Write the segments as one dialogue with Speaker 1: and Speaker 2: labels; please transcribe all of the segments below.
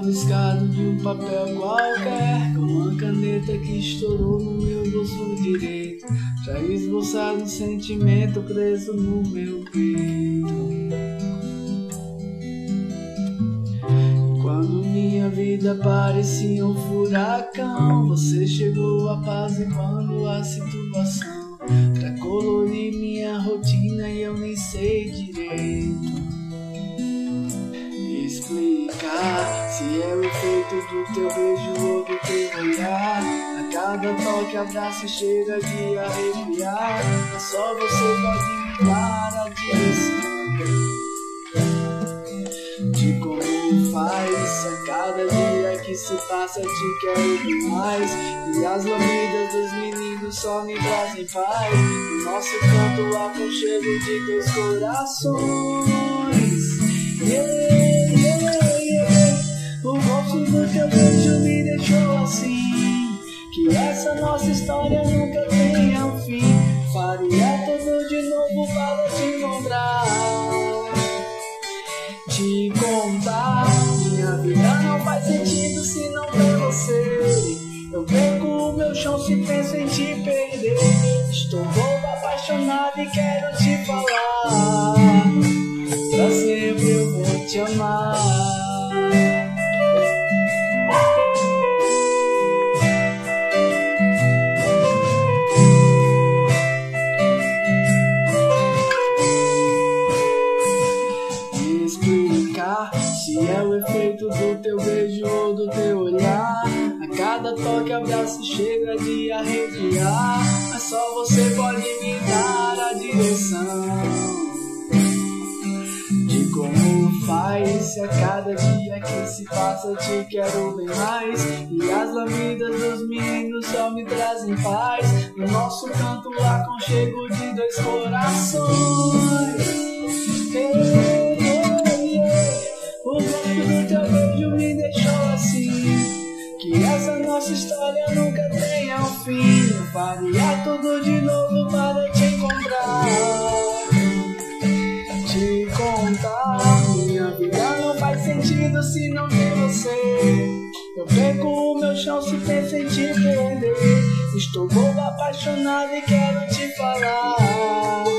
Speaker 1: rabiscado de um papel qualquer Com uma caneta que estourou no meu bolso direito. Já esboçado um sentimento preso no meu peito. Quando minha vida parecia um furacão Você chegou apaziguando a situação Pra se é o efeito do teu beijo ou do teu olhar. A cada toque, abraço chega de arrepiar. É só você pode me dar a direção de como faz. A cada dia que se passa, te quero demais. E as lamidas dos meninos só me trazem paz. No nosso canto, aconchego de dois corações. Yeah. Contar. Minha vida não faz sentido se não tem você. Eu perco o meu chão se penso em te perder. Estou louco, apaixonado e quero te falar. Se é o efeito do teu beijo ou do teu olhar A cada toque, abraço chega de arrepiar. Mas só você pode me dar a direção como faz. Se a cada dia que se passa eu te quero bem mais. E as lamidas dos meninos só me trazem paz. No nosso canto aconchego de dois corações história nunca tenha um fim. Eu faria tudo de novo para te encontrar. Te contar. Minha vida não faz sentido se não tem você. Eu perco o meu chão se penso em te perder. Estou bobo, apaixonado e quero te falar.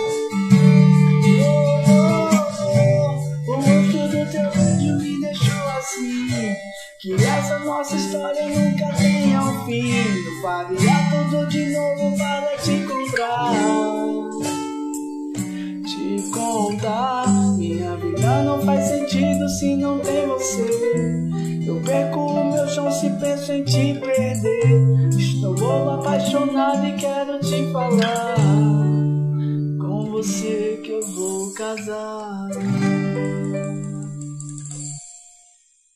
Speaker 1: Que essa nossa história nunca tenha Eu faria tudo de novo para te encontrar. Te contar. Minha vida não faz sentido se não tem você. Eu perco o meu chão se penso em te perder. Estou apaixonado e quero te falar. Com você que eu vou casar.